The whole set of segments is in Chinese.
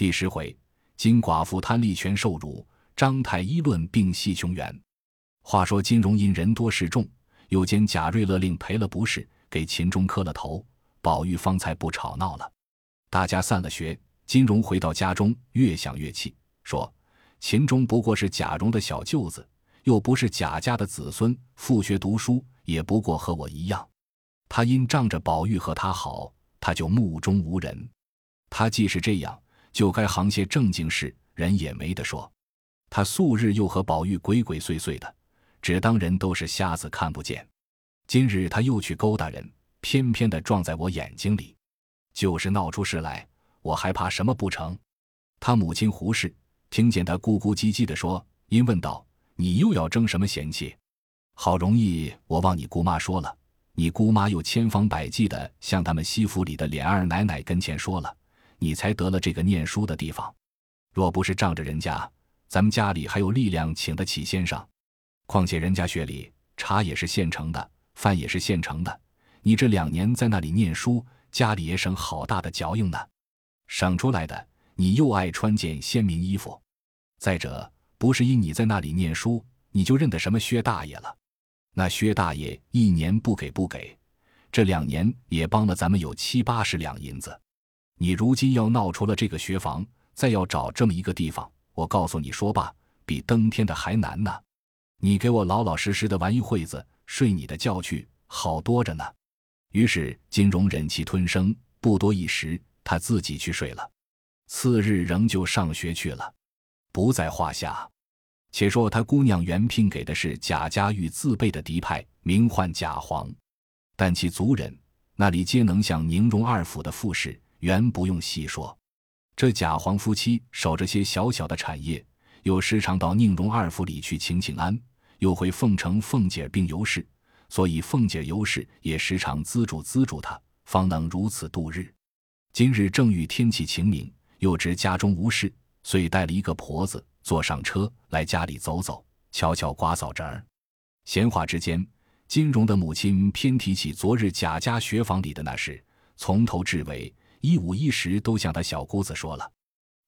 第十回，金寡妇贪利权受辱，张太医论病系穷源。话说金荣因人多势众，又兼贾瑞勒令赔了不是，给秦钟磕了头，宝玉方才不吵闹了。大家散了学，金荣回到家中，越想越气，说：“秦钟不过是贾蓉的小舅子，又不是贾家的子孙，复学读书也不过和我一样。他因仗着宝玉和他好，他就目中无人。他既是这样，就该行些正经事，人也没得说。他素日又和宝玉鬼鬼祟祟的，只当人都是瞎子看不见。今日他又去勾搭人，偏偏的撞在我眼睛里。”就是闹出事来，我还怕什么不成？他母亲胡氏听见他咕咕唧唧的说，因问道：“你又要争什么嫌弃？好容易我望你姑妈说了，你姑妈又千方百计的向他们西府里的琏二奶奶跟前说了，你才得了这个念书的地方。若不是仗着人家，咱们家里还有力量请得起先生。况且人家学里茶也是现成的，饭也是现成的，你这两年在那里念书。”家里也省好大的嚼硬呢，省出来的你又爱穿件鲜明衣服。再者，不是因你在那里念书，你就认得什么薛大爷了。那薛大爷一年不给不给，这两年也帮了咱们有七八十两银子。你如今要闹出了这个学房，再要找这么一个地方，我告诉你说吧，比登天的还难呢。你给我老老实实的玩一会子，睡你的觉去，好多着呢。于是金荣忍气吞声，不多一时，他自己去睡了。次日仍旧上学去了，不在话下。且说他姑娘原聘给的是贾家玉自备的嫡派，名唤贾黄，但其族人那里皆能像宁荣二府的富士，原不用细说。这贾黄夫妻守着些小小的产业，又时常到宁荣二府里去请请安，又回凤城凤姐并尤氏。所以凤姐尤氏也时常资助资助他，方能如此度日。今日正遇天气晴明，又知家中无事，遂带了一个婆子坐上车来家里走走，悄悄刮扫着儿。闲话之间，金荣的母亲偏提起昨日贾家学房里的那事，从头至尾一五一十都向他小姑子说了。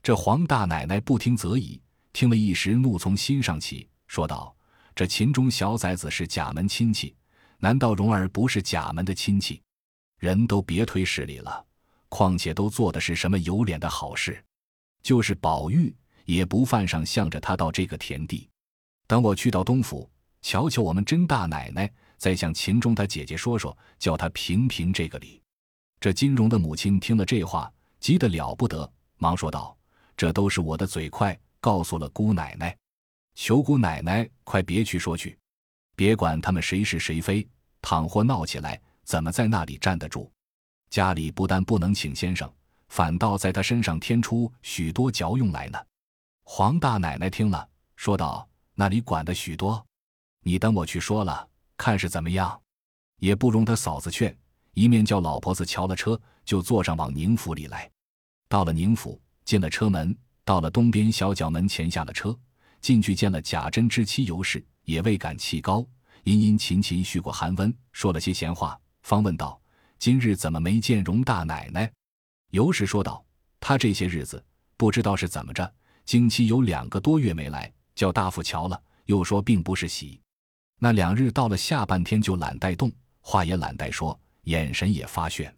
这黄大奶奶不听则已，听了一时怒从心上起，说道：“这秦钟小崽子是贾门亲戚。”难道蓉儿不是贾门的亲戚？人都别推事理了。况且都做的是什么有脸的好事？就是宝玉也不犯上，向着他到这个田地。等我去到东府，瞧瞧我们甄大奶奶，再向秦钟他姐姐说说，叫他评评这个理。这金荣的母亲听了这话，急得了不得，忙说道：“这都是我的嘴快，告诉了姑奶奶，求姑奶奶快别去说去。”别管他们谁是谁非，倘或闹起来，怎么在那里站得住？家里不但不能请先生，反倒在他身上添出许多嚼用来呢。黄大奶奶听了，说道：“那里管得许多？你等我去说了，看是怎么样。也不容他嫂子劝，一面叫老婆子瞧了车，就坐上往宁府里来。到了宁府，进了车门，到了东边小角门前下了车，进去见了贾珍之妻尤氏。”也未敢气高，殷殷勤勤续过寒温，说了些闲话，方问道：“今日怎么没见荣大奶奶？”尤氏说道：“她这些日子不知道是怎么着，经期有两个多月没来，叫大夫瞧了，又说并不是喜。那两日到了下半天就懒带动，话也懒带说，眼神也发眩。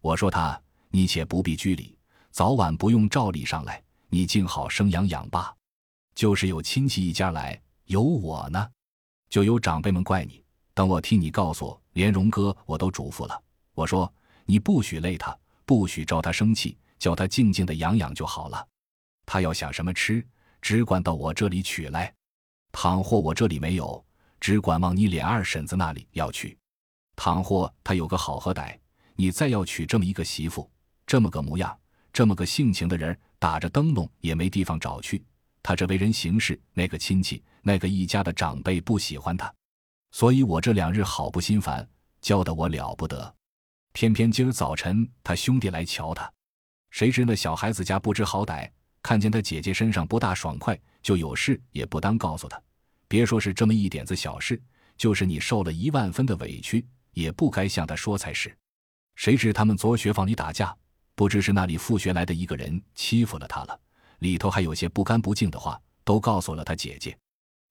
我说他，你且不必拘礼，早晚不用照例上来，你静好生养养罢。就是有亲戚一家来。”有我呢，就有长辈们怪你。等我替你告诉连荣哥，我都嘱咐了。我说你不许累他，不许招他生气，叫他静静的养养就好了。他要想什么吃，只管到我这里取来。倘或我这里没有，只管往你脸二婶子那里要去。倘或他有个好和歹，你再要娶这么一个媳妇，这么个模样，这么个性情的人，打着灯笼也没地方找去。他这为人行事，那个亲戚。那个一家的长辈不喜欢他，所以我这两日好不心烦，教得我了不得。偏偏今儿早晨他兄弟来瞧他，谁知那小孩子家不知好歹，看见他姐姐身上不大爽快，就有事也不当告诉他。别说是这么一点子小事，就是你受了一万分的委屈，也不该向他说才是。谁知他们昨学房里打架，不知是那里复学来的一个人欺负了他了，里头还有些不干不净的话，都告诉了他姐姐。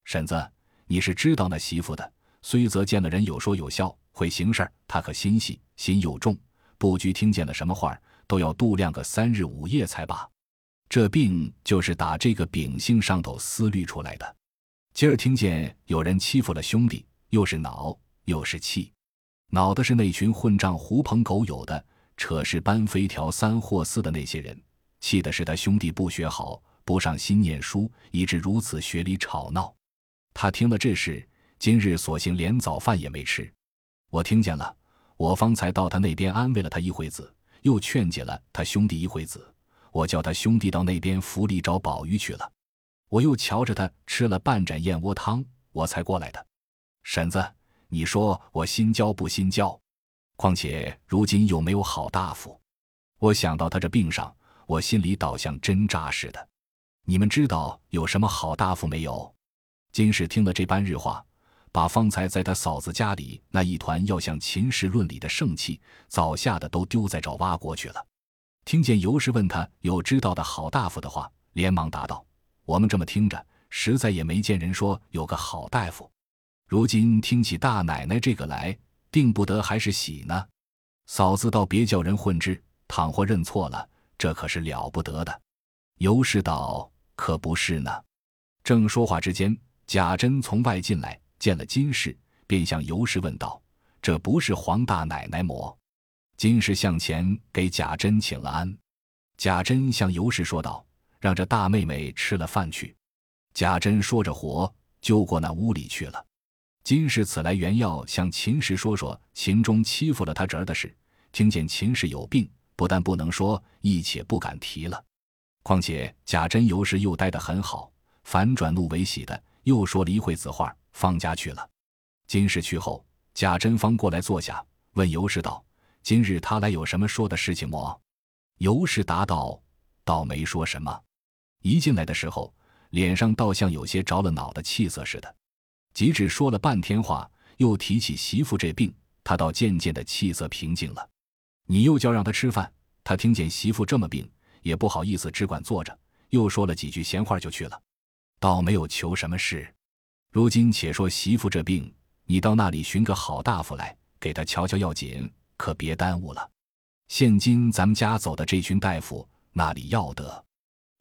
婶子，你是知道那媳妇的，虽则见了人有说有笑，会行事，他可心细，心又重，不拘听见了什么话，都要度量个三日五夜才罢。这病就是打这个秉性上头思虑出来的。今儿听见有人欺负了兄弟，又是恼又是气，恼的是那群混账狐朋狗友的。扯是搬飞条三或四的那些人，气的是他兄弟不学好，不上心念书，以致如此学里吵闹。他听了这事，今日索性连早饭也没吃。我听见了，我方才到他那边安慰了他一回子，又劝解了他兄弟一回子。我叫他兄弟到那边府里找宝玉去了。我又瞧着他吃了半盏燕窝汤，我才过来的。婶子，你说我心焦不心焦？况且如今又没有好大夫，我想到他这病上，我心里倒像针扎似的。你们知道有什么好大夫没有？金氏听了这般日话，把方才在他嫂子家里那一团要向秦氏论理的盛气，早吓得都丢在找挖锅去了。听见尤氏问他有知道的好大夫的话，连忙答道：“我们这么听着，实在也没见人说有个好大夫。如今听起大奶奶这个来。”定不得还是喜呢，嫂子倒别叫人混之。倘或认错了，这可是了不得的。尤氏道：“可不是呢。”正说话之间，贾珍从外进来，见了金氏，便向尤氏问道：“这不是黄大奶奶么？”金氏向前给贾珍请了安。贾珍向尤氏说道：“让这大妹妹吃了饭去。”贾珍说着活，就过那屋里去了。金氏此来原要向秦氏说说秦钟欺负了他侄儿的事，听见秦氏有病，不但不能说，亦且不敢提了。况且贾珍尤氏又待得很好，反转怒为喜的，又说了一会子话，方家去了。金氏去后，贾珍方过来坐下，问尤氏道：“今日他来有什么说的事情么？”尤氏答道：“倒没说什么。一进来的时候，脸上倒像有些着了恼的气色似的。”即只说了半天话，又提起媳妇这病，他倒渐渐的气色平静了。你又叫让他吃饭，他听见媳妇这么病，也不好意思，只管坐着，又说了几句闲话就去了，倒没有求什么事。如今且说媳妇这病，你到那里寻个好大夫来，给他瞧瞧要紧，可别耽误了。现今咱们家走的这群大夫，那里要得，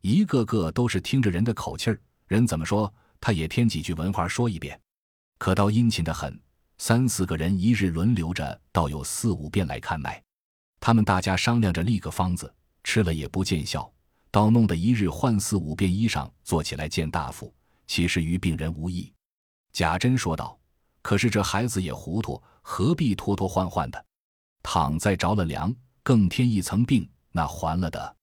一个个都是听着人的口气儿，人怎么说，他也添几句文话说一遍。可倒殷勤的很，三四个人一日轮流着，倒有四五遍来看脉。他们大家商量着立个方子，吃了也不见效，倒弄得一日换四五遍衣裳，坐起来见大夫，其实于病人无益。贾珍说道：“可是这孩子也糊涂，何必拖拖换换的？躺再着了凉，更添一层病，那还了得？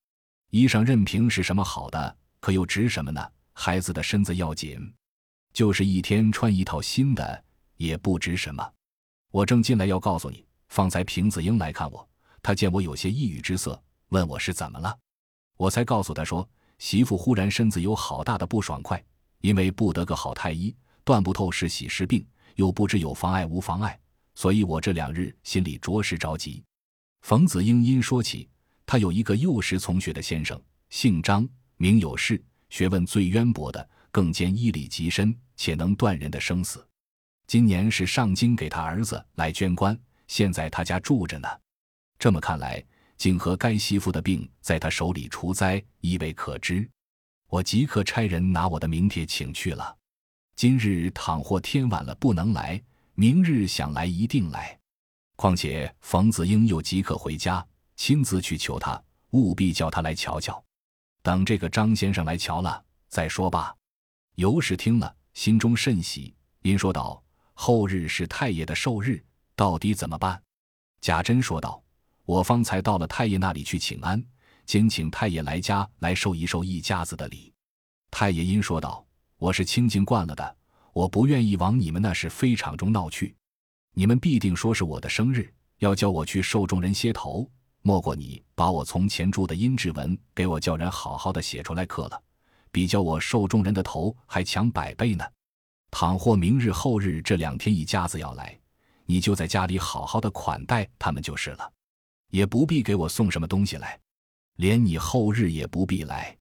衣裳任凭是什么好的，可又值什么呢？孩子的身子要紧。”就是一天穿一套新的也不值什么。我正进来要告诉你，方才平子英来看我，他见我有些抑郁之色，问我是怎么了，我才告诉他说，媳妇忽然身子有好大的不爽快，因为不得个好太医，断不透是喜是病，又不知有妨碍无妨碍，所以我这两日心里着实着急。冯子英因说起，他有一个幼时从学的先生，姓张，名有事，学问最渊博的。更兼医理极深，且能断人的生死。今年是上京给他儿子来捐官，现在他家住着呢。这么看来，竟和该媳妇的病在他手里除灾，亦未可知。我即刻差人拿我的名帖请去了。今日倘或天晚了不能来，明日想来一定来。况且冯子英又即刻回家，亲自去求他，务必叫他来瞧瞧。等这个张先生来瞧了再说吧。尤氏听了，心中甚喜，因说道：“后日是太爷的寿日，到底怎么办？”贾珍说道：“我方才到了太爷那里去请安，兼请太爷来家来受一受一家子的礼。”太爷因说道：“我是清静惯了的，我不愿意往你们那是非场中闹去。你们必定说是我的生日，要叫我去受众人歇头，莫过你把我从前住的阴质文给我叫人好好的写出来刻了。”比较我受众人的头还强百倍呢。倘或明日后日这两天一家子要来，你就在家里好好的款待他们就是了，也不必给我送什么东西来。连你后日也不必来。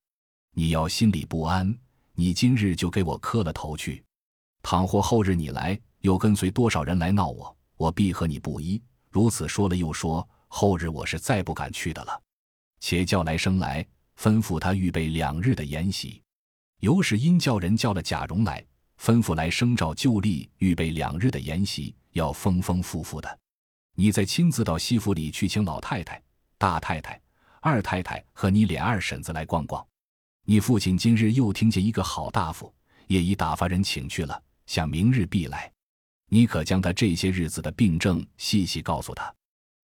你要心里不安，你今日就给我磕了头去。倘或后日你来，又跟随多少人来闹我，我必和你不一。如此说了又说，后日我是再不敢去的了。且叫来生来，吩咐他预备两日的筵席。尤氏因叫人叫了贾蓉来，吩咐来生召旧例预备两日的筵席，要丰丰富富的。你再亲自到西府里去请老太太、大太太、二太太和你脸二婶子来逛逛。你父亲今日又听见一个好大夫，也已打发人请去了，想明日必来。你可将他这些日子的病症细细告诉他。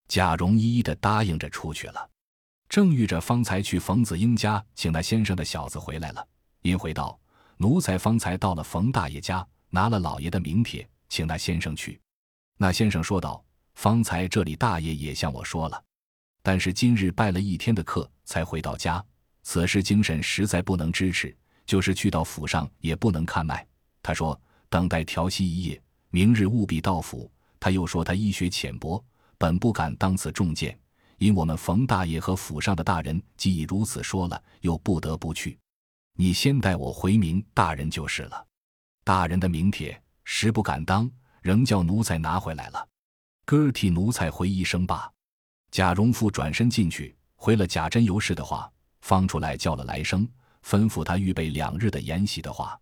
贾蓉一一的答应着出去了。正遇着方才去冯子英家请那先生的小子回来了。因回道：“奴才方才到了冯大爷家，拿了老爷的名帖，请那先生去。”那先生说道：“方才这里大爷也向我说了，但是今日拜了一天的客，才回到家。此时精神实在不能支持，就是去到府上也不能看脉。他说等待调息一夜，明日务必到府。他又说他医学浅薄，本不敢当此重见，因我们冯大爷和府上的大人既已如此说了，又不得不去。”你先带我回明大人就是了。大人的名帖实不敢当，仍叫奴才拿回来了。哥儿替奴才回一声罢。贾蓉父转身进去，回了贾珍尤氏的话，方出来叫了来生，吩咐他预备两日的筵席的话。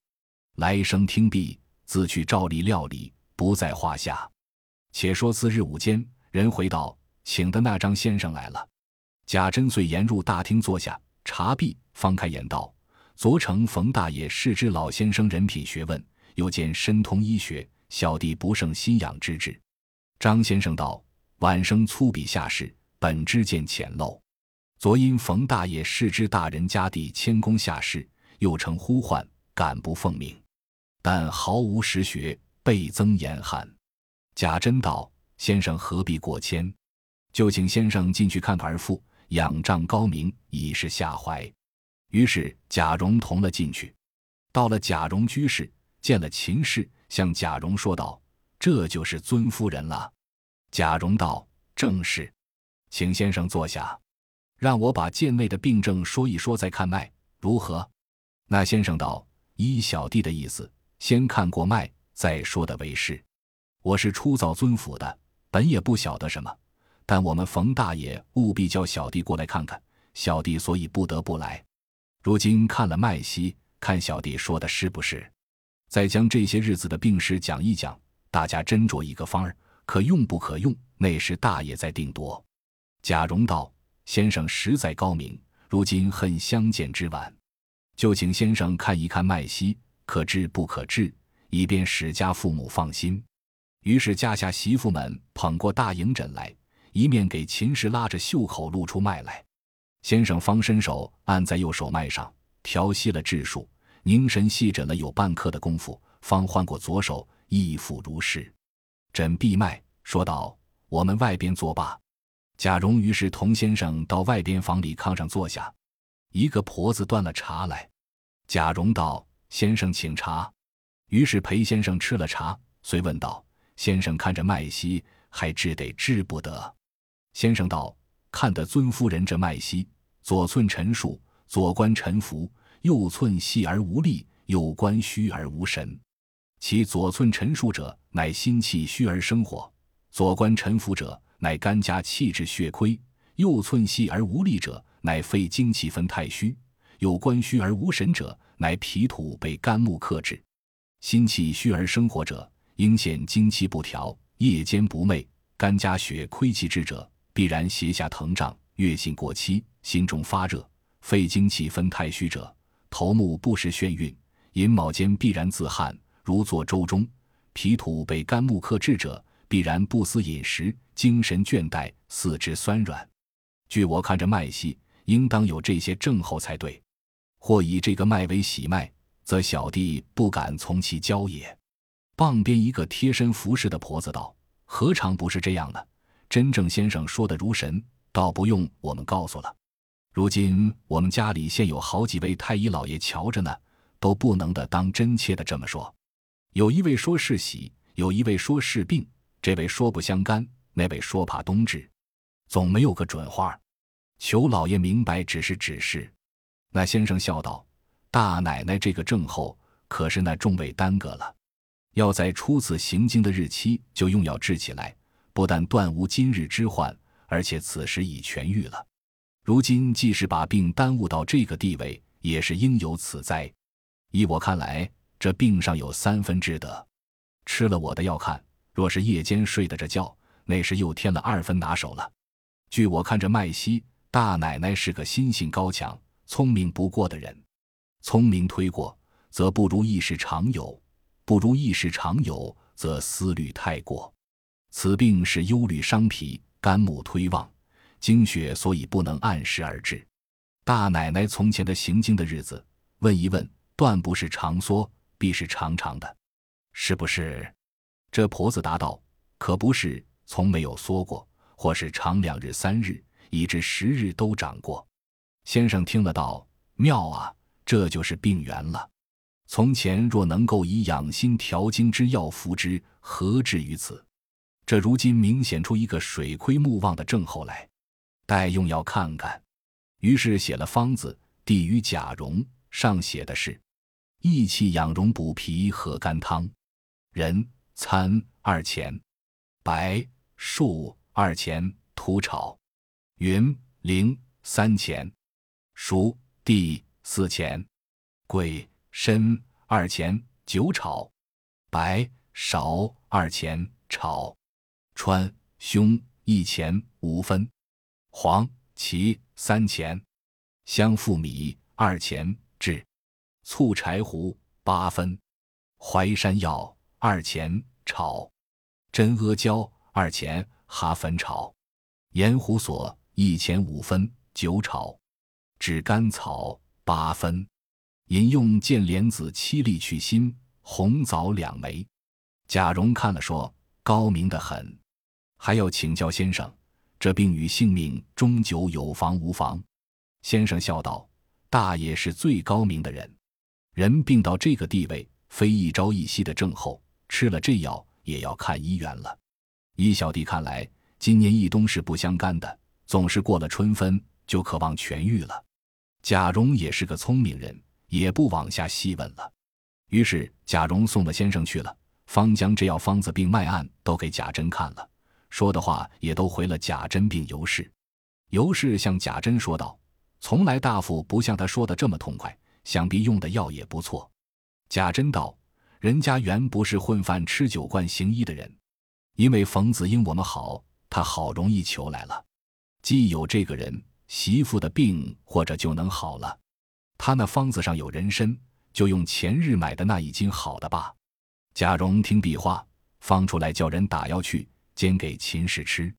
来生听毕，自去照例料理，不在话下。且说次日午间，人回道，请的那张先生来了。贾珍遂沿入大厅坐下，茶毕，方开言道。昨承冯大爷是知老先生人品学问，又见深通医学，小弟不胜心仰之至。张先生道：“晚生粗鄙下士，本知见浅陋。昨因冯大爷是知大人家弟谦恭下士，又称呼唤，敢不奉命？但毫无实学，倍增严寒。”贾珍道：“先生何必过谦？就请先生进去看儿妇，仰仗高明，以示下怀。”于是贾蓉同了进去，到了贾蓉居室，见了秦氏，向贾蓉说道：“这就是尊夫人了。”贾蓉道：“正是，请先生坐下，让我把贱内的病症说一说，再看脉，如何？”那先生道：“依小弟的意思，先看过脉，再说的为是。我是初造尊府的，本也不晓得什么，但我们冯大爷务必叫小弟过来看看，小弟所以不得不来。”如今看了脉息，看小弟说的是不是？再将这些日子的病史讲一讲，大家斟酌一个方儿，可用不可用，那时大爷在定夺。贾蓉道：“先生实在高明，如今恨相见之晚，就请先生看一看脉息，可治不可治，以便史家父母放心。”于是家下媳妇们捧过大银枕来，一面给秦氏拉着袖口露出脉来。先生方伸手按在右手脉上，调息了质数，凝神细诊了有半刻的功夫，方换过左手，亦复如是。诊闭脉，说道：“我们外边作罢。”贾蓉于是同先生到外边房里炕上坐下，一个婆子端了茶来。贾蓉道：“先生请茶。”于是裴先生吃了茶，遂问道：“先生看着脉息，还治得治不得？”先生道：“看得尊夫人这脉息。”左寸沉数，左关沉浮；右寸细而无力，右关虚而无神。其左寸沉数者，乃心气虚而生火；左关沉浮者，乃肝家气滞血亏；右寸细而无力者，乃肺精气分太虚；右关虚而无神者，乃脾土被肝木克制。心气虚而生火者，应现精气不调，夜间不寐；肝家血亏气滞者，必然胁下疼胀，月信过期。心中发热，肺精气分太虚者，头目不时眩晕，寅卯间必然自汗，如坐舟中。脾土被肝木克制者，必然不思饮食，精神倦怠，四肢酸软。据我看着脉息，应当有这些症候才对。或以这个脉为喜脉，则小弟不敢从其教也。傍边一个贴身服侍的婆子道：“何尝不是这样呢？真正先生说的如神，倒不用我们告诉了。”如今我们家里现有好几位太医老爷瞧着呢，都不能的当真切的这么说。有一位说是喜，有一位说是病，这位说不相干，那位说怕冬至，总没有个准话。求老爷明白只是指示。那先生笑道：“大奶奶这个症候，可是那众位耽搁了。要在初次行经的日期就用药治起来，不但断无今日之患，而且此时已痊愈了。如今即使把病耽误到这个地位，也是应有此灾。依我看来，这病上有三分之德。吃了我的药看，若是夜间睡得着觉，那是又添了二分拿手了。据我看，这麦西，大奶奶是个心性高强。”聪明不过的人，聪明推过，则不如意事常有；不如意事常有，则思虑太过。此病是忧虑伤脾，肝木推旺，经血所以不能按时而至。大奶奶从前的行经的日子，问一问，断不是长缩，必是长长的，是不是？这婆子答道：“可不是，从没有缩过，或是长两日、三日，以至十日都长过。”先生听了道：“妙啊，这就是病源了。从前若能够以养心调经之药服之，何至于此？这如今明显出一个水亏木旺的症候来，待用药看看。”于是写了方子，递与贾蓉，上写的是：“益气养荣补脾和肝汤，人参二钱，白术二钱，土炒，云苓三钱。”熟地四钱，桂参二钱，酒炒；白芍二钱，炒；川芎一钱五分，黄芪三钱，香附米二钱，制；醋柴胡八分，淮山药二钱，炒；真阿胶二钱，哈粉炒；盐胡索一钱五分，酒炒。炙甘草八分，饮用见莲子七粒去心，红枣两枚。贾蓉看了说：“高明的很，还要请教先生，这病与性命终究有防无防？”先生笑道：“大爷是最高明的人，人病到这个地位，非一朝一夕的症候，吃了这药也要看医院了。依小弟看来，今年一冬是不相干的，总是过了春分就渴望痊愈了。”贾蓉也是个聪明人，也不往下细问了。于是贾蓉送了先生去了，方将这药方子病脉案都给贾珍看了，说的话也都回了贾珍并尤氏。尤氏向贾珍说道：“从来大夫不像他说的这么痛快，想必用的药也不错。”贾珍道：“人家原不是混饭吃酒惯行医的人，因为冯子英我们好，他好容易求来了。既有这个人。”媳妇的病或者就能好了，他那方子上有人参，就用前日买的那一斤好的吧。贾蓉听毕话，方出来叫人打药去，煎给秦氏吃。